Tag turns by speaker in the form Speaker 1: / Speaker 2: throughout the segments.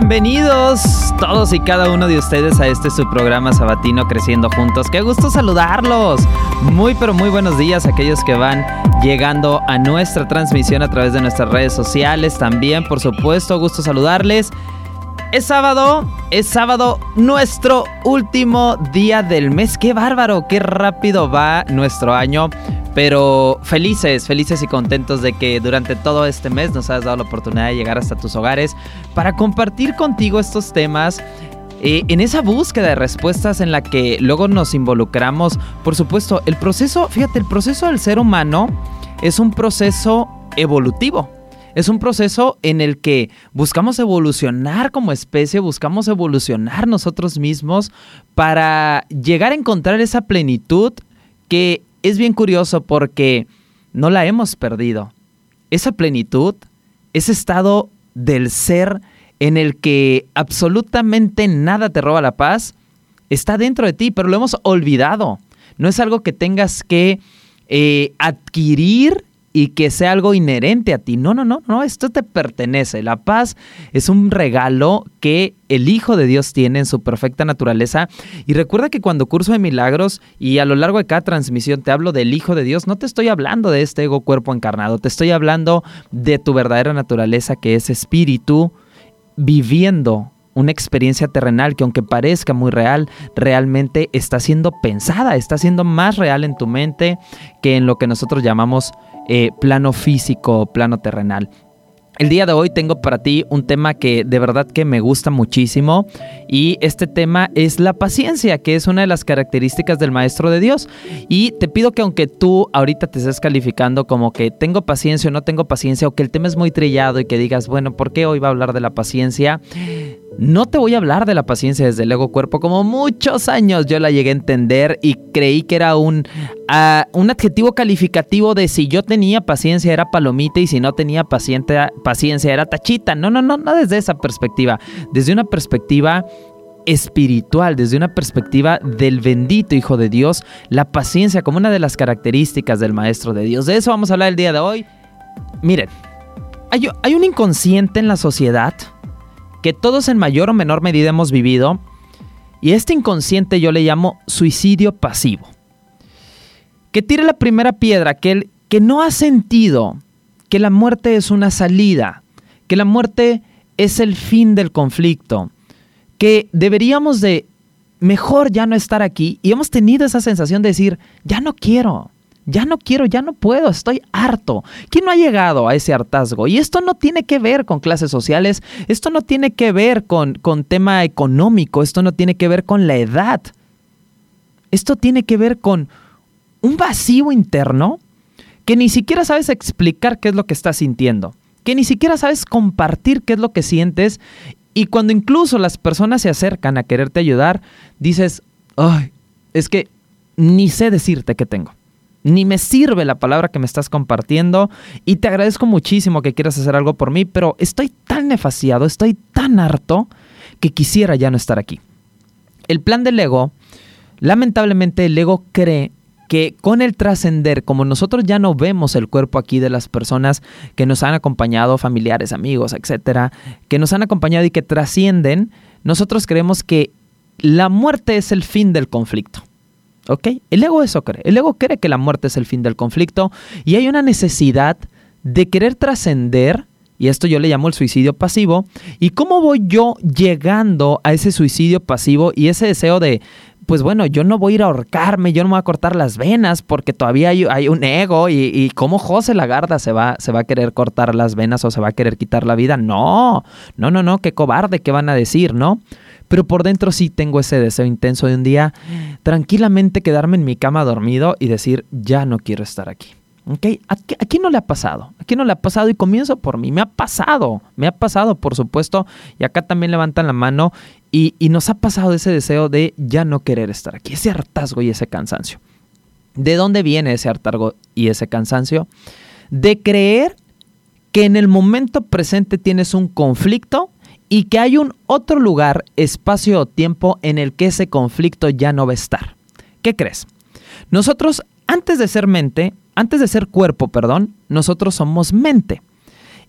Speaker 1: Bienvenidos todos y cada uno de ustedes a este su programa sabatino Creciendo Juntos. Qué gusto saludarlos. Muy pero muy buenos días a aquellos que van llegando a nuestra transmisión a través de nuestras redes sociales. También, por supuesto, gusto saludarles. Es sábado, es sábado, nuestro último día del mes. Qué bárbaro, qué rápido va nuestro año. Pero felices, felices y contentos de que durante todo este mes nos has dado la oportunidad de llegar hasta tus hogares para compartir contigo estos temas. Eh, en esa búsqueda de respuestas en la que luego nos involucramos, por supuesto, el proceso, fíjate, el proceso del ser humano es un proceso evolutivo. Es un proceso en el que buscamos evolucionar como especie, buscamos evolucionar nosotros mismos para llegar a encontrar esa plenitud que es bien curioso porque no la hemos perdido. Esa plenitud, ese estado del ser en el que absolutamente nada te roba la paz, está dentro de ti, pero lo hemos olvidado. No es algo que tengas que eh, adquirir y que sea algo inherente a ti. No, no, no, no, esto te pertenece. La paz es un regalo que el Hijo de Dios tiene en su perfecta naturaleza. Y recuerda que cuando curso de milagros y a lo largo de cada transmisión te hablo del Hijo de Dios, no te estoy hablando de este ego cuerpo encarnado, te estoy hablando de tu verdadera naturaleza que es espíritu viviendo una experiencia terrenal que aunque parezca muy real, realmente está siendo pensada, está siendo más real en tu mente que en lo que nosotros llamamos eh, plano físico, plano terrenal. El día de hoy tengo para ti un tema que de verdad que me gusta muchísimo y este tema es la paciencia, que es una de las características del Maestro de Dios. Y te pido que aunque tú ahorita te estés calificando como que tengo paciencia o no tengo paciencia o que el tema es muy trillado y que digas, bueno, ¿por qué hoy va a hablar de la paciencia? No te voy a hablar de la paciencia desde el ego cuerpo, como muchos años yo la llegué a entender y creí que era un, ah, un adjetivo calificativo de si yo tenía paciencia era palomita y si no tenía paciencia era tachita. No, no, no, no desde esa perspectiva, desde una perspectiva espiritual, desde una perspectiva del bendito Hijo de Dios, la paciencia como una de las características del Maestro de Dios. De eso vamos a hablar el día de hoy. Miren, hay, hay un inconsciente en la sociedad que todos en mayor o menor medida hemos vivido, y este inconsciente yo le llamo suicidio pasivo. Que tire la primera piedra, aquel que no ha sentido que la muerte es una salida, que la muerte es el fin del conflicto, que deberíamos de mejor ya no estar aquí y hemos tenido esa sensación de decir, ya no quiero, ya no quiero, ya no puedo, estoy harto. ¿Quién no ha llegado a ese hartazgo? Y esto no tiene que ver con clases sociales, esto no tiene que ver con, con tema económico, esto no tiene que ver con la edad. Esto tiene que ver con un vacío interno que ni siquiera sabes explicar qué es lo que estás sintiendo, que ni siquiera sabes compartir qué es lo que sientes y cuando incluso las personas se acercan a quererte ayudar, dices, ay, es que ni sé decirte qué tengo ni me sirve la palabra que me estás compartiendo y te agradezco muchísimo que quieras hacer algo por mí, pero estoy tan nefaciado, estoy tan harto que quisiera ya no estar aquí. El plan del ego, lamentablemente el ego cree que con el trascender, como nosotros ya no vemos el cuerpo aquí de las personas que nos han acompañado, familiares, amigos, etcétera, que nos han acompañado y que trascienden, nosotros creemos que la muerte es el fin del conflicto. ¿Ok? El ego eso cree. El ego cree que la muerte es el fin del conflicto y hay una necesidad de querer trascender, y esto yo le llamo el suicidio pasivo, y cómo voy yo llegando a ese suicidio pasivo y ese deseo de, pues bueno, yo no voy a ir a ahorcarme, yo no me voy a cortar las venas porque todavía hay, un ego y, y, cómo José Lagarda se va, se va a querer cortar las venas o se va a querer quitar la vida. No, no, no, no, qué cobarde, ¿qué van a decir, no? Pero por dentro sí tengo ese deseo intenso de un día tranquilamente quedarme en mi cama dormido y decir, ya no quiero estar aquí. ¿Ok? ¿A, quién no le ha pasado? ¿A quién no le ha pasado? Y comienzo por mí. Me ha pasado. Me ha pasado, por supuesto. Y acá también levantan la mano. Y nos ha pasado ese deseo de ya no querer estar aquí. Ese hartazgo y ese cansancio. ¿De dónde viene ese hartazgo y ese cansancio? De creer que en el momento presente tienes un conflicto y que hay un otro lugar, espacio o tiempo en el que ese conflicto ya no va a estar. ¿Qué crees? Nosotros, antes de ser mente, antes de ser cuerpo, perdón, nosotros somos mente.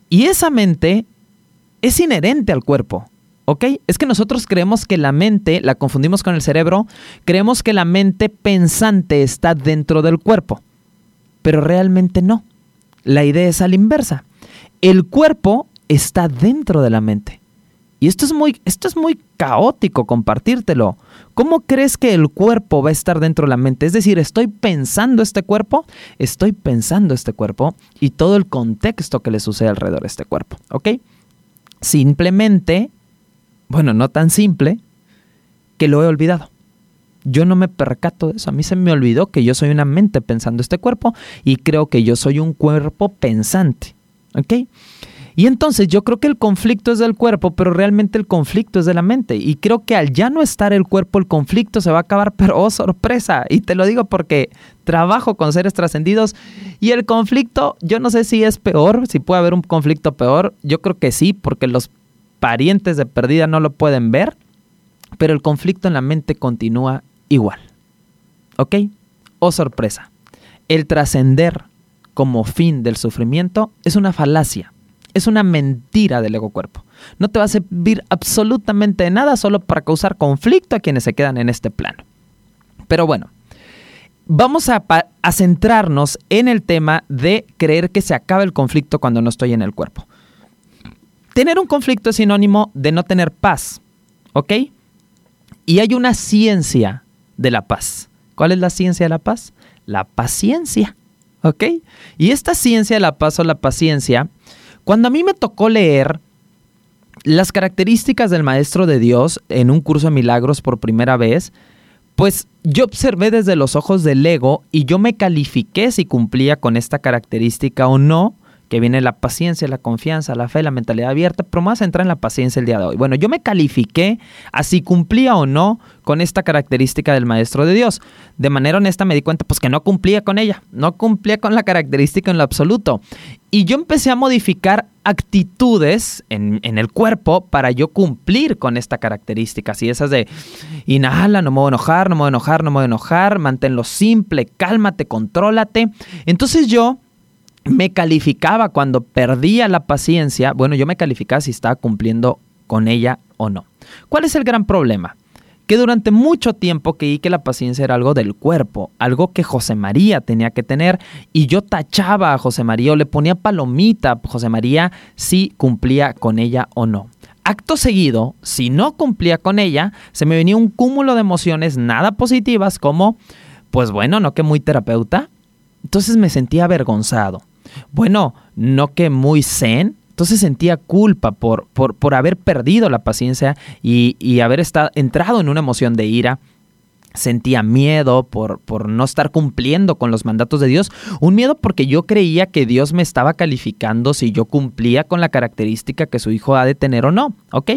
Speaker 1: Y esa mente es inherente al cuerpo. ¿Ok? Es que nosotros creemos que la mente, la confundimos con el cerebro, creemos que la mente pensante está dentro del cuerpo. Pero realmente no. La idea es a la inversa. El cuerpo está dentro de la mente. Y esto es muy, esto es muy caótico compartírtelo. ¿Cómo crees que el cuerpo va a estar dentro de la mente? Es decir, estoy pensando este cuerpo, estoy pensando este cuerpo y todo el contexto que le sucede alrededor de este cuerpo. ¿Ok? Simplemente, bueno, no tan simple, que lo he olvidado. Yo no me percato de eso. A mí se me olvidó que yo soy una mente pensando este cuerpo y creo que yo soy un cuerpo pensante. ¿Ok? Y entonces yo creo que el conflicto es del cuerpo, pero realmente el conflicto es de la mente. Y creo que al ya no estar el cuerpo, el conflicto se va a acabar, pero oh sorpresa. Y te lo digo porque trabajo con seres trascendidos y el conflicto, yo no sé si es peor, si puede haber un conflicto peor. Yo creo que sí, porque los parientes de perdida no lo pueden ver, pero el conflicto en la mente continúa igual. ¿Ok? Oh sorpresa. El trascender como fin del sufrimiento es una falacia es una mentira del ego cuerpo. No te va a servir absolutamente de nada solo para causar conflicto a quienes se quedan en este plano. Pero bueno, vamos a, a, centrarnos en el tema de creer que se acaba el conflicto cuando no estoy en el cuerpo. Tener un conflicto es sinónimo de no tener paz, ¿ok? Y hay una ciencia de la paz. ¿Cuál es la ciencia de la paz? La paciencia, ¿ok? Y esta ciencia de la paz o la paciencia cuando a mí me tocó leer las características del Maestro de Dios en un curso de milagros por primera vez, pues yo observé desde los ojos del ego y yo me califiqué si cumplía con esta característica o no que viene la paciencia, la confianza, la fe, la mentalidad abierta, pero más entrar en la paciencia el día de hoy. Bueno, yo me califiqué a si cumplía o no con esta característica del Maestro de Dios. De manera honesta me di cuenta pues que no cumplía con ella, no cumplía con la característica en lo absoluto. Y yo empecé a modificar actitudes en, en, el cuerpo para yo cumplir con esta característica. Así esas de inhala, no me voy a enojar, no me voy a enojar, no me voy a enojar, manténlo simple, cálmate, contrólate. Entonces yo me calificaba cuando perdía la paciencia, bueno, yo me calificaba si estaba cumpliendo con ella o no. ¿Cuál es el gran problema? Que durante mucho tiempo creí que la paciencia era algo del cuerpo, algo que José María tenía que tener, y yo tachaba a José María o le ponía palomita a José María si cumplía con ella o no. Acto seguido, si no cumplía con ella, se me venía un cúmulo de emociones nada positivas como, pues bueno, no que muy terapeuta. Entonces me sentía avergonzado bueno, no que muy zen, entonces sentía culpa por, por, por haber perdido la paciencia y, y haber estado, entrado en una emoción de ira. Sentía miedo por, por no estar cumpliendo con los mandatos de Dios. Un miedo porque yo creía que Dios me estaba calificando si yo cumplía con la característica que su hijo ha de tener o no. ¿Ok?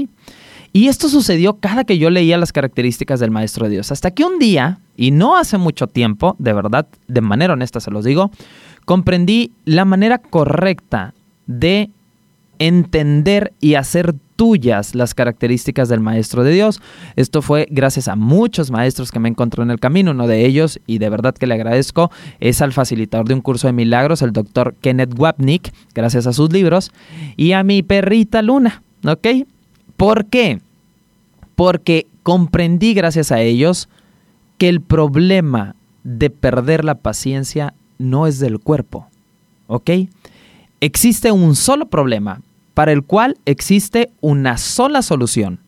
Speaker 1: Y esto sucedió cada que yo leía las características del Maestro de Dios. Hasta que un día, y no hace mucho tiempo, de verdad, de manera honesta se los digo, comprendí la manera correcta de entender y hacer tuyas las características del Maestro de Dios. Esto fue gracias a muchos maestros que me encontró en el camino. Uno de ellos, y de verdad que le agradezco, es al facilitador de un curso de milagros, el doctor Kenneth Wapnick, gracias a sus libros, y a mi perrita Luna, ¿ok? ¿Por qué? Porque comprendí gracias a ellos que el problema de perder la paciencia no es del cuerpo. ¿Ok? Existe un solo problema para el cual existe una sola solución.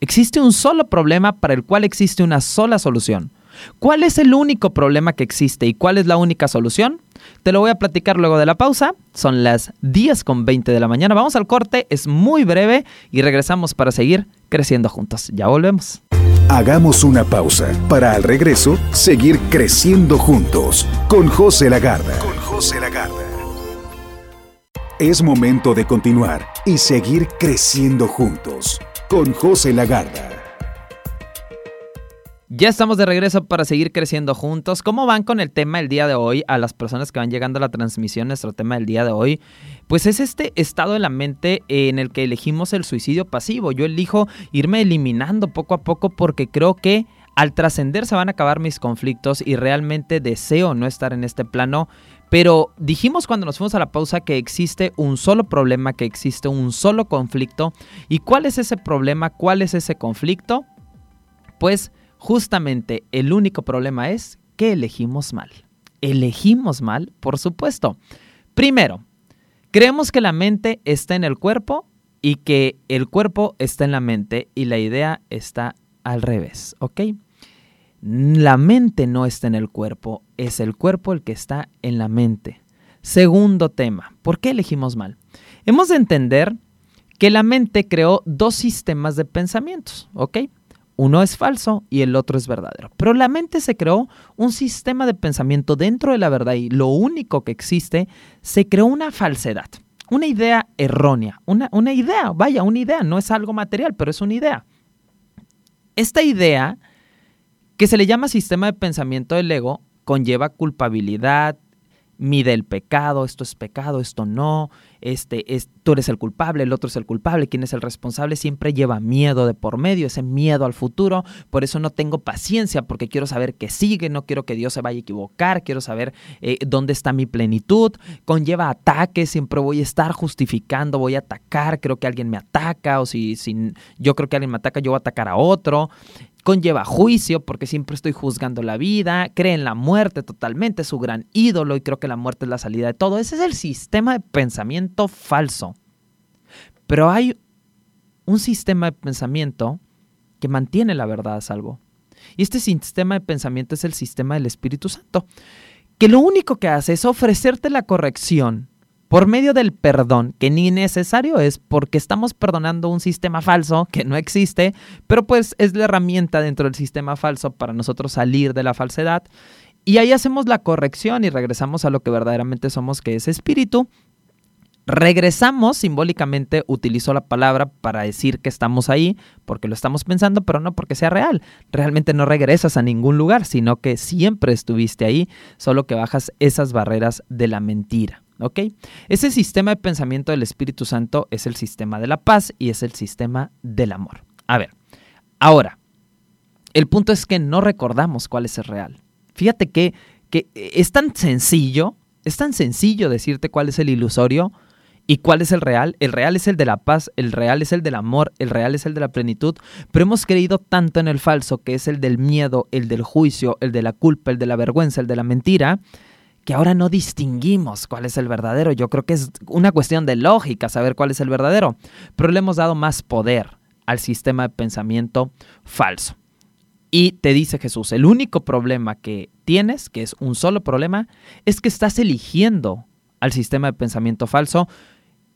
Speaker 1: Existe un solo problema para el cual existe una sola solución. ¿Cuál es el único problema que existe y cuál es la única solución? Te lo voy a platicar luego de la pausa. Son las 10 con 20 de la mañana. Vamos al corte, es muy breve y regresamos para seguir creciendo juntos. Ya volvemos.
Speaker 2: Hagamos una pausa para al regreso seguir creciendo juntos con José Lagarda. Con José Lagarda. Es momento de continuar y seguir creciendo juntos con José Lagarda.
Speaker 1: Ya estamos de regreso para seguir creciendo juntos. ¿Cómo van con el tema el día de hoy? A las personas que van llegando a la transmisión, nuestro tema del día de hoy, pues es este estado de la mente en el que elegimos el suicidio pasivo. Yo elijo irme eliminando poco a poco porque creo que al trascender se van a acabar mis conflictos y realmente deseo no estar en este plano. Pero dijimos cuando nos fuimos a la pausa que existe un solo problema, que existe un solo conflicto. ¿Y cuál es ese problema? ¿Cuál es ese conflicto? Pues Justamente el único problema es que elegimos mal. Elegimos mal, por supuesto. Primero, creemos que la mente está en el cuerpo y que el cuerpo está en la mente y la idea está al revés, ¿ok? La mente no está en el cuerpo, es el cuerpo el que está en la mente. Segundo tema, ¿por qué elegimos mal? Hemos de entender que la mente creó dos sistemas de pensamientos, ¿ok? Uno es falso y el otro es verdadero. Pero la mente se creó un sistema de pensamiento dentro de la verdad y lo único que existe, se creó una falsedad, una idea errónea, una, una idea, vaya, una idea, no es algo material, pero es una idea. Esta idea, que se le llama sistema de pensamiento del ego, conlleva culpabilidad, mide el pecado, esto es pecado, esto no, este, es, tú eres el culpable, el otro es el culpable, quién es el responsable, siempre lleva miedo de por medio, ese miedo al futuro, por eso no tengo paciencia, porque quiero saber qué sigue, no quiero que Dios se vaya a equivocar, quiero saber eh, dónde está mi plenitud, conlleva ataques, siempre voy a estar justificando, voy a atacar, creo que alguien me ataca, o si, si yo creo que alguien me ataca, yo voy a atacar a otro, conlleva juicio porque siempre estoy juzgando la vida, cree en la muerte totalmente, es su gran ídolo y creo que la muerte es la salida de todo. Ese es el sistema de pensamiento falso. Pero hay un sistema de pensamiento que mantiene la verdad a salvo. Y este sistema de pensamiento es el sistema del Espíritu Santo, que lo único que hace es ofrecerte la corrección por medio del perdón, que ni necesario es porque estamos perdonando un sistema falso que no existe, pero pues es la herramienta dentro del sistema falso para nosotros salir de la falsedad. Y ahí hacemos la corrección y regresamos a lo que verdaderamente somos, que es espíritu. Regresamos, simbólicamente utilizo la palabra para decir que estamos ahí, porque lo estamos pensando, pero no porque sea real. Realmente no regresas a ningún lugar, sino que siempre estuviste ahí, solo que bajas esas barreras de la mentira. ¿Ok? Ese sistema de pensamiento del Espíritu Santo es el sistema de la paz y es el sistema del amor. A ver, ahora, el punto es que no recordamos cuál es el real. Fíjate que, que es tan sencillo, es tan sencillo decirte cuál es el ilusorio y cuál es el real. El real es el de la paz, el real es el del amor, el real es el de la plenitud, pero hemos creído tanto en el falso, que es el del miedo, el del juicio, el de la culpa, el de la vergüenza, el de la mentira, que ahora no distinguimos cuál es el verdadero. Yo creo que es una cuestión de lógica saber cuál es el verdadero, pero le hemos dado más poder al sistema de pensamiento falso. Y te dice Jesús, el único problema que tienes, que es un solo problema, es que estás eligiendo al sistema de pensamiento falso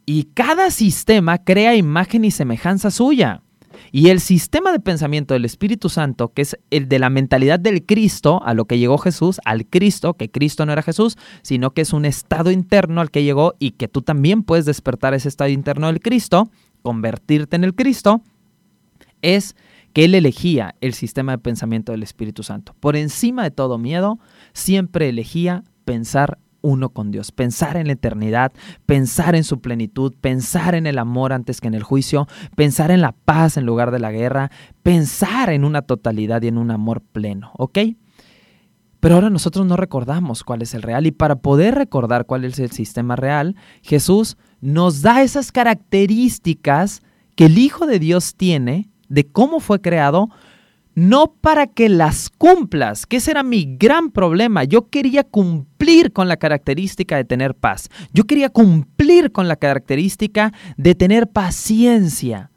Speaker 1: y cada sistema crea imagen y semejanza suya. Y el sistema de pensamiento del Espíritu Santo, que es el de la mentalidad del Cristo, a lo que llegó Jesús, al Cristo, que Cristo no era Jesús, sino que es un estado interno al que llegó y que tú también puedes despertar ese estado interno del Cristo, convertirte en el Cristo, es que él elegía el sistema de pensamiento del Espíritu Santo. Por encima de todo miedo, siempre elegía pensar uno con Dios, pensar en la eternidad, pensar en su plenitud, pensar en el amor antes que en el juicio, pensar en la paz en lugar de la guerra, pensar en una totalidad y en un amor pleno, ¿ok? Pero ahora nosotros no recordamos cuál es el real y para poder recordar cuál es el sistema real, Jesús nos da esas características que el Hijo de Dios tiene de cómo fue creado no para que las cumplas, que ese era mi gran problema. Yo quería cumplir con la característica de tener paz. Yo quería cumplir con la característica de tener paciencia.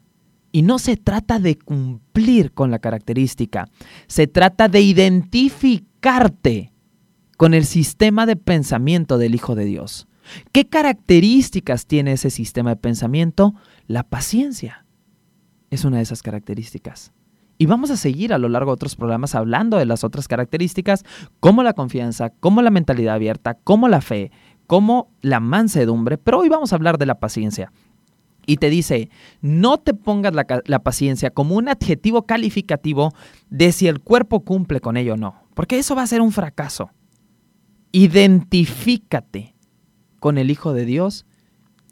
Speaker 1: Y no se trata de cumplir con la característica, se trata de identificarte con el sistema de pensamiento del Hijo de Dios. ¿Qué características tiene ese sistema de pensamiento? La paciencia es una de esas características. Y vamos a seguir a lo largo de otros programas hablando de las otras características, como la confianza, como la mentalidad abierta, como la fe, como la mansedumbre, pero hoy vamos a hablar de la paciencia. Y te dice, no te pongas la, la, paciencia como un adjetivo calificativo de si el cuerpo cumple con ello o no, porque eso va a ser un fracaso. Identifícate con el Hijo de Dios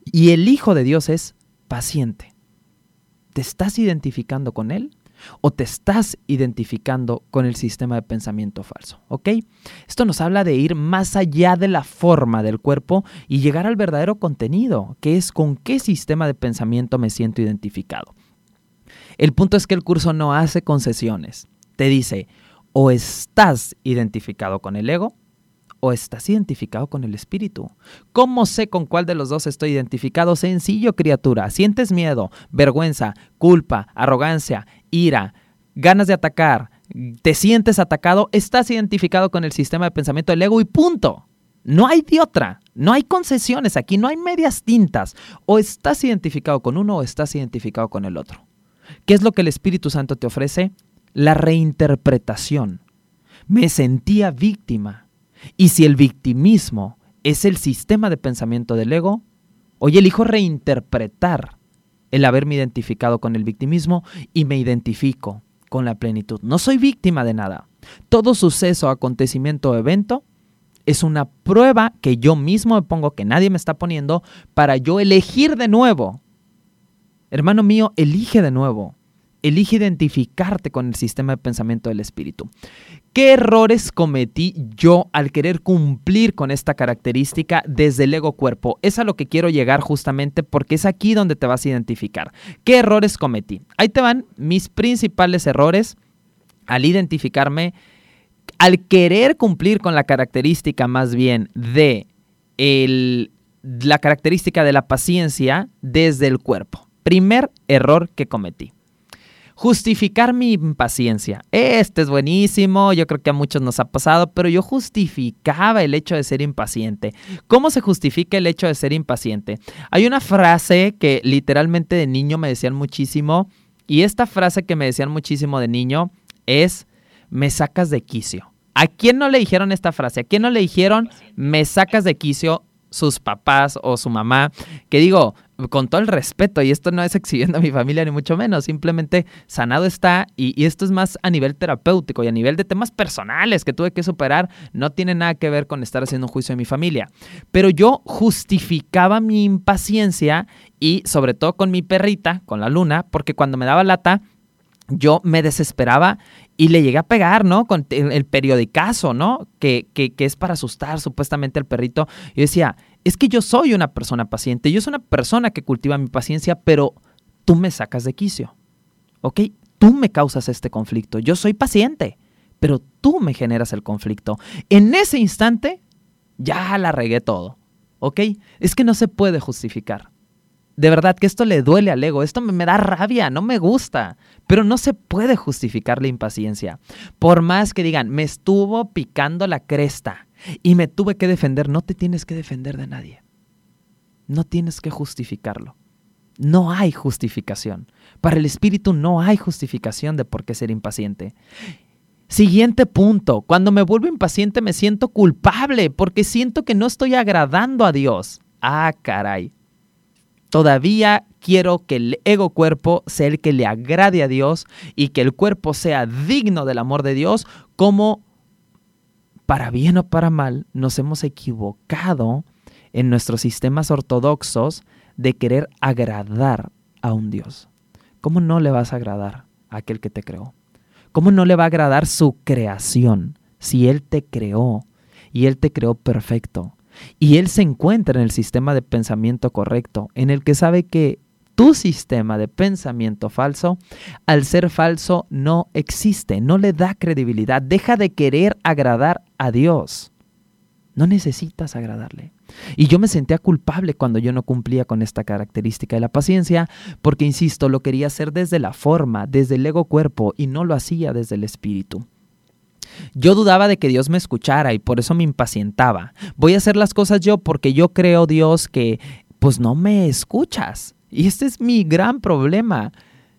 Speaker 1: y el Hijo de Dios es paciente. ¿Te estás identificando con Él? O te estás identificando con el sistema de pensamiento falso, ¿ok? Esto nos habla de ir más allá de la forma del cuerpo y llegar al verdadero contenido, que es con qué sistema de pensamiento me siento identificado. El punto es que el curso no hace concesiones. Te dice, o estás identificado con el ego o estás identificado con el espíritu. ¿Cómo sé con cuál de los dos estoy identificado? Sencillo, criatura. Sientes miedo, vergüenza, culpa, arrogancia, ira, ganas de atacar, te sientes atacado, estás identificado con el sistema de pensamiento del ego y punto. No hay de otra. No hay concesiones aquí, no hay medias tintas. O estás identificado con uno o estás identificado con el otro. ¿Qué es lo que el Espíritu Santo te ofrece? La reinterpretación. Me sentía víctima. Y si el victimismo es el sistema de pensamiento del ego, hoy elijo reinterpretar el haberme identificado con el victimismo y me identifico con la plenitud. No soy víctima de nada. Todo suceso, acontecimiento o evento es una prueba que yo mismo me pongo, que nadie me está poniendo, para yo elegir de nuevo. Hermano mío, elige de nuevo. Elige identificarte con el sistema de pensamiento del espíritu. ¿Qué errores cometí yo al querer cumplir con esta característica desde el ego cuerpo? Es a lo que quiero llegar justamente porque es aquí donde te vas a identificar. ¿Qué errores cometí? Ahí te van mis principales errores al identificarme, al querer cumplir con la característica más bien de la característica de la paciencia desde el cuerpo. Primer error que cometí. Justificar mi impaciencia. Este es buenísimo, yo creo que a muchos nos ha pasado, pero yo justificaba el hecho de ser impaciente. ¿Cómo se justifica el hecho de ser impaciente? Hay una frase que literalmente de niño me decían muchísimo, y esta frase que me decían muchísimo de niño es, me sacas de quicio. ¿A quién no le dijeron esta frase? ¿A quién no le dijeron, me sacas de quicio? sus papás o su mamá, que digo, con todo el respeto, y esto no es exhibiendo a mi familia ni mucho menos, simplemente sanado está, y, esto es más a nivel terapéutico y a nivel de temas personales que tuve que superar, no tiene nada que ver con estar haciendo un juicio de mi familia. Pero yo justificaba mi impaciencia y sobre todo con mi perrita, con la luna, porque cuando me daba lata, yo me desesperaba y le llegué a pegar, ¿no? Con el periodicazo, ¿no? Que, que, que es para asustar supuestamente al perrito. Yo decía, es que yo soy una persona paciente, yo soy una persona que cultiva mi paciencia, pero tú me sacas de quicio, ¿ok? Tú me causas este conflicto, yo soy paciente, pero tú me generas el conflicto. En ese instante, ya la regué todo, ¿ok? Es que no se puede justificar. De verdad que esto le duele al ego, esto me, da rabia, no me gusta, pero no se puede justificar la impaciencia. Por más que digan, me estuvo picando la cresta, y me tuve que defender. No te tienes que defender de nadie. No tienes que justificarlo. No hay justificación. Para el espíritu no hay justificación de por qué ser impaciente. Siguiente punto. Cuando me vuelvo impaciente me siento culpable porque siento que no estoy agradando a Dios. Ah, caray. Todavía quiero que el ego cuerpo sea el que le agrade a Dios y que el cuerpo sea digno del amor de Dios como para bien o para mal, nos hemos equivocado en nuestros sistemas ortodoxos de querer agradar a un Dios. ¿Cómo no le vas a agradar a aquel que te creó? ¿Cómo no le va a agradar su creación si Él te creó y Él te creó perfecto? Y Él se encuentra en el sistema de pensamiento correcto, en el que sabe que tu sistema de pensamiento falso, al ser falso, no existe, no le da credibilidad, deja de querer agradar a Dios. No necesitas agradarle. Y yo me sentía culpable cuando yo no cumplía con esta característica de la paciencia, porque, insisto, lo quería hacer desde la forma, desde el ego cuerpo, y no lo hacía desde el espíritu. Yo dudaba de que Dios me escuchara y por eso me impacientaba. Voy a hacer las cosas yo porque yo creo, Dios, que pues no me escuchas. Y este es mi gran problema.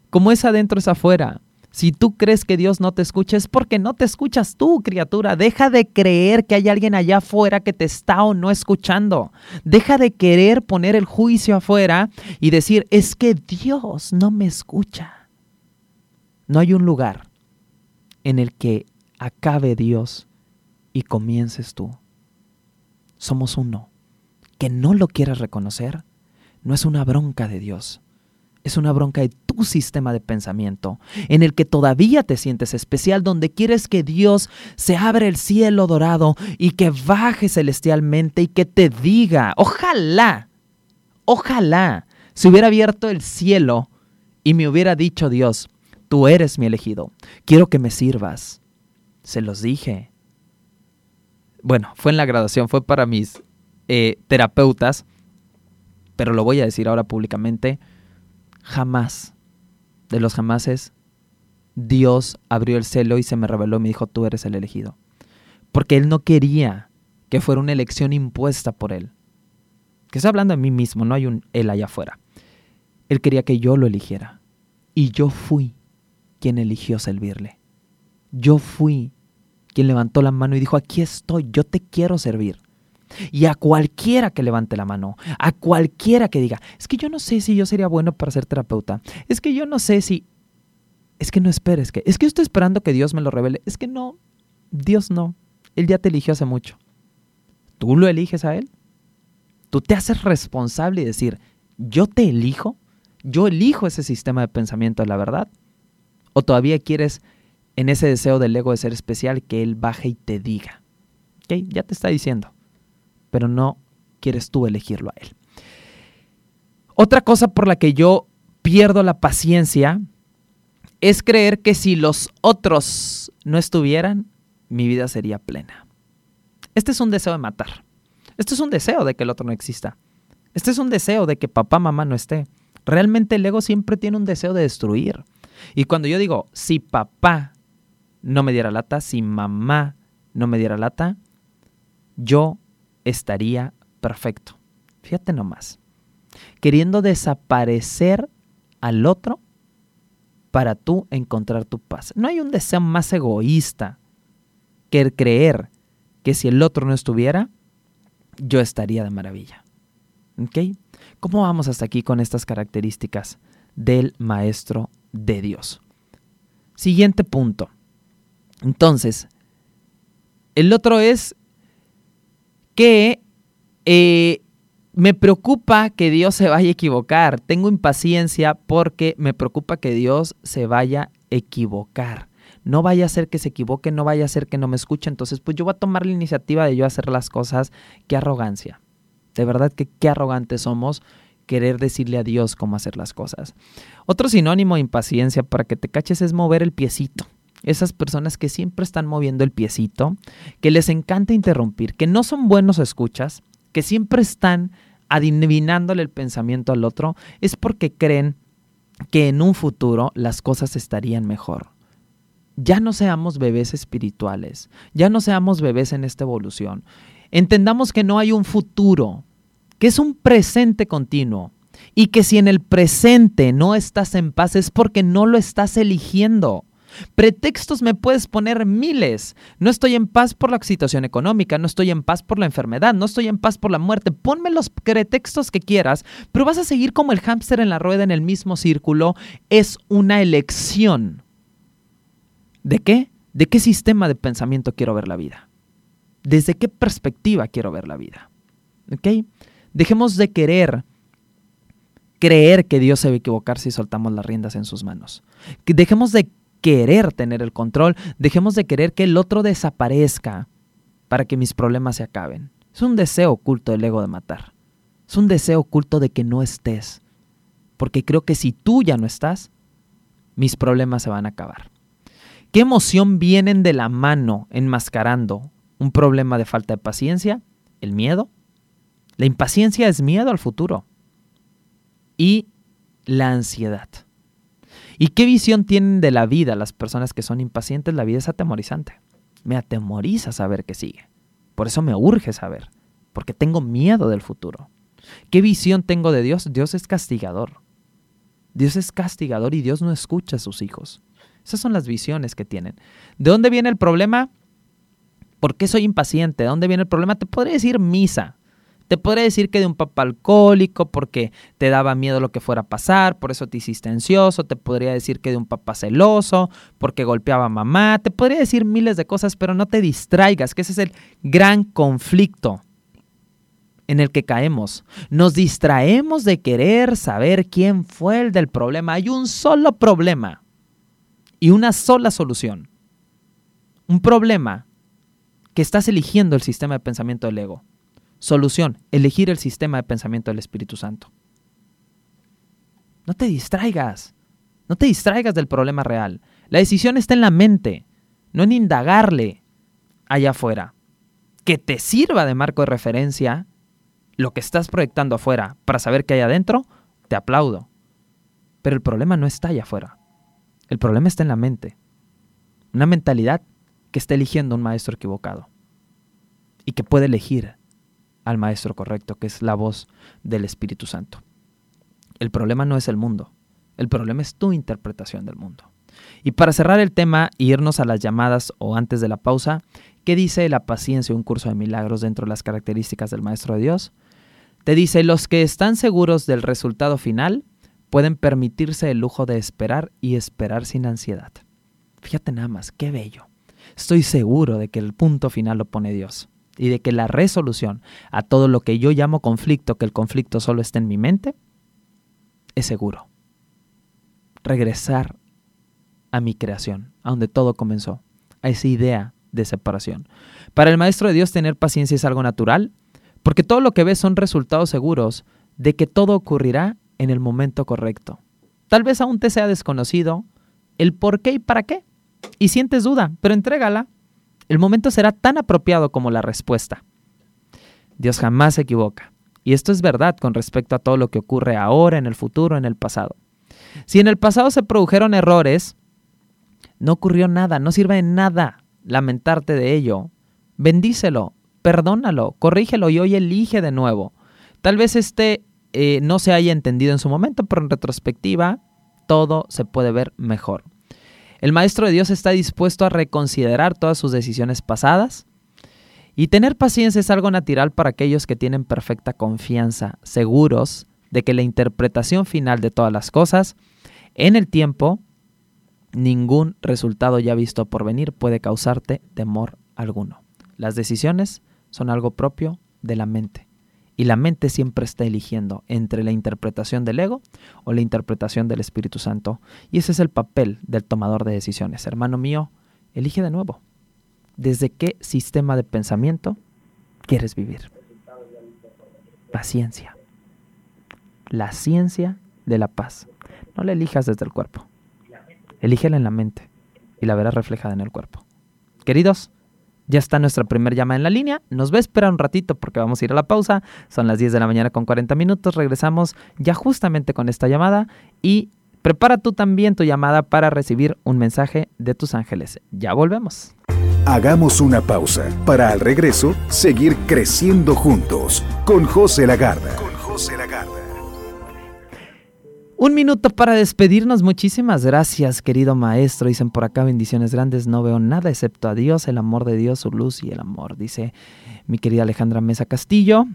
Speaker 1: Como es adentro es afuera. Si tú crees que Dios no te escucha, es porque no te escuchas tú, criatura. Deja de creer que hay alguien allá afuera que te está o no escuchando. Deja de querer poner el juicio afuera y decir, es que Dios no me escucha. No hay un lugar en el que acabe Dios y comiences tú. Somos uno. Que no lo quieras reconocer no es una bronca de Dios es una bronca de tu sistema de pensamiento, en el que todavía te sientes especial, donde quieres que Dios se abra el cielo dorado y que baje celestialmente y que te diga, ojalá, ojalá, se hubiera abierto el cielo y me hubiera dicho Dios, tú eres mi elegido, quiero que me sirvas. Se los dije. Bueno, fue en la graduación, fue para mis eh, terapeutas, pero lo voy a decir ahora públicamente jamás, de los jamases, Dios abrió el cielo y se me reveló y me dijo, tú eres el elegido. Porque Él no quería que fuera una elección impuesta por Él. Que estoy hablando de mí mismo, no hay un Él allá afuera. Él quería que yo lo eligiera. Y yo fui quien eligió servirle. Yo fui quien levantó la mano y dijo, aquí estoy, yo te quiero servir. Y a cualquiera que levante la mano, a cualquiera que diga, es que yo no sé si yo sería bueno para ser terapeuta, es que yo no sé si, es que no esperes, que, es que yo estoy esperando que Dios me lo revele, es que no, Dios no, Él ya te eligió hace mucho. ¿Tú lo eliges a Él? ¿Tú te haces responsable y decir, yo te elijo? ¿Yo elijo ese sistema de pensamiento de la verdad? ¿O todavía quieres en ese deseo del ego de ser especial que Él baje y te diga? ¿Ok? Ya te está diciendo pero no quieres tú elegirlo a Él. Otra cosa por la que yo pierdo la paciencia es creer que si los otros no estuvieran, mi vida sería plena. Este es un deseo de matar. Este es un deseo de que el otro no exista. Este es un deseo de que papá, mamá no esté. Realmente el ego siempre tiene un deseo de destruir. Y cuando yo digo, si papá no me diera lata, si mamá no me diera lata, yo estaría perfecto. Fíjate nomás. Queriendo desaparecer al otro para tú encontrar tu paz. No hay un deseo más egoísta que el creer que si el otro no estuviera, yo estaría de maravilla. ¿Ok? ¿Cómo vamos hasta aquí con estas características del Maestro de Dios? Siguiente punto. Entonces, el otro es que eh, me preocupa que Dios se vaya a equivocar. Tengo impaciencia porque me preocupa que Dios se vaya a equivocar. No vaya a ser que se equivoque, no vaya a ser que no me escuche. Entonces, pues yo voy a tomar la iniciativa de yo hacer las cosas. Qué arrogancia. De verdad que qué arrogantes somos querer decirle a Dios cómo hacer las cosas. Otro sinónimo de impaciencia para que te caches es mover el piecito esas personas que siempre están moviendo el piecito, que les encanta interrumpir, que no son buenos escuchas, que siempre están adivinándole el pensamiento al otro, es porque creen que en un futuro las cosas estarían mejor. Ya no seamos bebés espirituales, ya no seamos bebés en esta evolución. Entendamos que no hay un futuro, que es un presente continuo y que si en el presente no estás en paz es porque no lo estás eligiendo. Pretextos me puedes poner miles. No estoy en paz por la situación económica, no estoy en paz por la enfermedad, no estoy en paz por la muerte. Ponme los pretextos que quieras, pero vas a seguir como el hámster en la rueda en el mismo círculo. Es una elección. ¿De qué? ¿De qué sistema de pensamiento quiero ver la vida? ¿Desde qué perspectiva quiero ver la vida? ¿Ok? Dejemos de querer creer que Dios se va a equivocar si soltamos las riendas en sus manos. Dejemos de querer tener el control, dejemos de querer que el otro desaparezca para que mis problemas se acaben. Es un deseo oculto del ego de matar. Es un deseo oculto de que no estés. Porque creo que si tú ya no estás, mis problemas se van a acabar. ¿Qué emoción vienen de la mano enmascarando un problema de falta de paciencia? El miedo. La impaciencia es miedo al futuro. Y la ansiedad. ¿Y qué visión tienen de la vida las personas que son impacientes? La vida es atemorizante. Me atemoriza saber qué sigue. Por eso me urge saber, porque tengo miedo del futuro. ¿Qué visión tengo de Dios? Dios es castigador. Dios es castigador y Dios no escucha a sus hijos. Esas son las visiones que tienen. ¿De dónde viene el problema? ¿Por qué soy impaciente? ¿De dónde viene el problema? Te podría decir misa. Te podría decir que de un papá alcohólico porque te daba miedo lo que fuera a pasar, por eso te hiciste ansioso. Te podría decir que de un papá celoso porque golpeaba a mamá. Te podría decir miles de cosas, pero no te distraigas, que ese es el gran conflicto en el que caemos. Nos distraemos de querer saber quién fue el del problema. Hay un solo problema y una sola solución. Un problema que estás eligiendo el sistema de pensamiento del ego. Solución, elegir el sistema de pensamiento del Espíritu Santo. No te distraigas, no te distraigas del problema real. La decisión está en la mente, no en indagarle allá afuera. Que te sirva de marco de referencia lo que estás proyectando afuera para saber qué hay adentro, te aplaudo. Pero el problema no está allá afuera. El problema está en la mente. Una mentalidad que está eligiendo un maestro equivocado y que puede elegir al maestro correcto, que es la voz del Espíritu Santo. El problema no es el mundo, el problema es tu interpretación del mundo. Y para cerrar el tema e irnos a las llamadas o antes de la pausa, ¿qué dice la paciencia, un curso de milagros dentro de las características del Maestro de Dios? Te dice, los que están seguros del resultado final pueden permitirse el lujo de esperar y esperar sin ansiedad. Fíjate nada más, qué bello. Estoy seguro de que el punto final lo pone Dios y de que la resolución a todo lo que yo llamo conflicto, que el conflicto solo está en mi mente, es seguro. Regresar a mi creación, a donde todo comenzó, a esa idea de separación. Para el Maestro de Dios tener paciencia es algo natural, porque todo lo que ves son resultados seguros de que todo ocurrirá en el momento correcto. Tal vez aún te sea desconocido el por qué y para qué, y sientes duda, pero entrégala el momento será tan apropiado como la respuesta. Dios jamás se equivoca. Y esto es verdad con respecto a todo lo que ocurre ahora, en el futuro, en el pasado. Si en el pasado se produjeron errores, no ocurrió nada, no sirve de nada lamentarte de ello. Bendícelo, perdónalo, corrígelo y hoy elige de nuevo. Tal vez este eh, no se haya entendido en su momento, pero en retrospectiva todo se puede ver mejor. El Maestro de Dios está dispuesto a reconsiderar todas sus decisiones pasadas. Y tener paciencia es algo natural para aquellos que tienen perfecta confianza, seguros de que la interpretación final de todas las cosas, en el tiempo, ningún resultado ya visto por venir puede causarte temor alguno. Las decisiones son algo propio de la mente. Y la mente siempre está eligiendo entre la interpretación del ego o la interpretación del Espíritu Santo. Y ese es el papel del tomador de decisiones. Hermano mío, elige de nuevo. ¿Desde qué sistema de pensamiento quieres vivir? Paciencia. La ciencia de la paz. No la elijas desde el cuerpo. Elígela en la mente y la verás reflejada en el cuerpo. Queridos, ya está nuestra primer llamada en la línea. Nos va a esperar un ratito porque vamos a ir a la pausa. Son las 10 de la mañana con 40 minutos. Regresamos ya justamente con esta llamada y prepara tú también tu llamada para recibir un mensaje de tus ángeles. Ya volvemos.
Speaker 2: Hagamos una pausa para al regreso seguir creciendo juntos con José Lagarda. Con José Lagarda.
Speaker 1: Un minuto para despedirnos. Muchísimas gracias, querido maestro. Dicen por acá bendiciones grandes. No veo nada excepto a Dios, el amor de Dios, su luz y el amor. Dice mi querida Alejandra Mesa Castillo.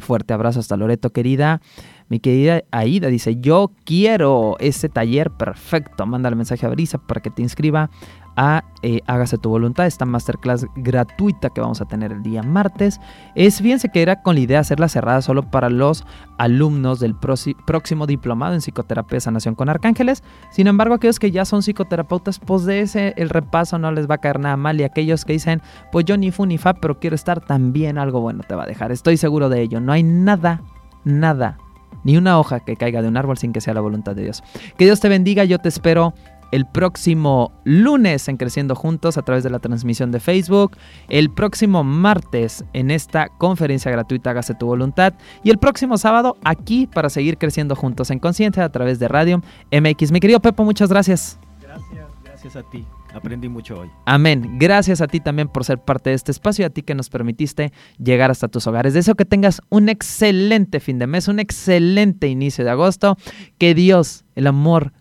Speaker 1: Fuerte abrazo hasta Loreto, querida. Mi querida Aida dice, yo quiero ese taller perfecto. Mándale mensaje a Brisa para que te inscriba a eh, Hágase tu voluntad, esta masterclass gratuita que vamos a tener el día martes. Es bien se era con la idea de hacerla cerrada solo para los alumnos del próximo diplomado en psicoterapia de sanación con arcángeles. Sin embargo, aquellos que ya son psicoterapeutas, pues de ese el repaso no les va a caer nada mal. Y aquellos que dicen, pues yo ni fu ni fa, pero quiero estar también algo bueno te va a dejar. Estoy seguro de ello. No hay nada, nada ni una hoja que caiga de un árbol sin que sea la voluntad de Dios. Que Dios te bendiga, yo te espero el próximo lunes en Creciendo Juntos a través de la transmisión de Facebook, el próximo martes en esta conferencia gratuita Hágase tu voluntad y el próximo sábado aquí para seguir creciendo juntos en Conciencia a través de Radio MX. Mi querido Pepo, muchas gracias.
Speaker 3: Gracias, gracias a ti. Aprendí mucho hoy.
Speaker 1: Amén. Gracias a ti también por ser parte de este espacio y a ti que nos permitiste llegar hasta tus hogares. Deseo que tengas un excelente fin de mes, un excelente inicio de agosto. Que Dios, el amor,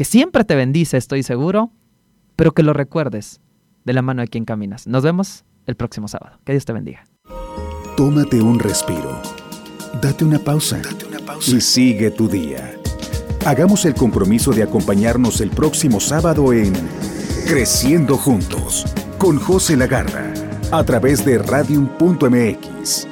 Speaker 1: que siempre te bendice, estoy seguro, pero que lo recuerdes de la mano de quien caminas. Nos vemos el próximo sábado. Que Dios te bendiga.
Speaker 2: Tómate un respiro. Date una pausa. Y sigue tu día. Hagamos el compromiso de acompañarnos el próximo sábado en Creciendo Juntos con José Lagarra a través de radium.mx.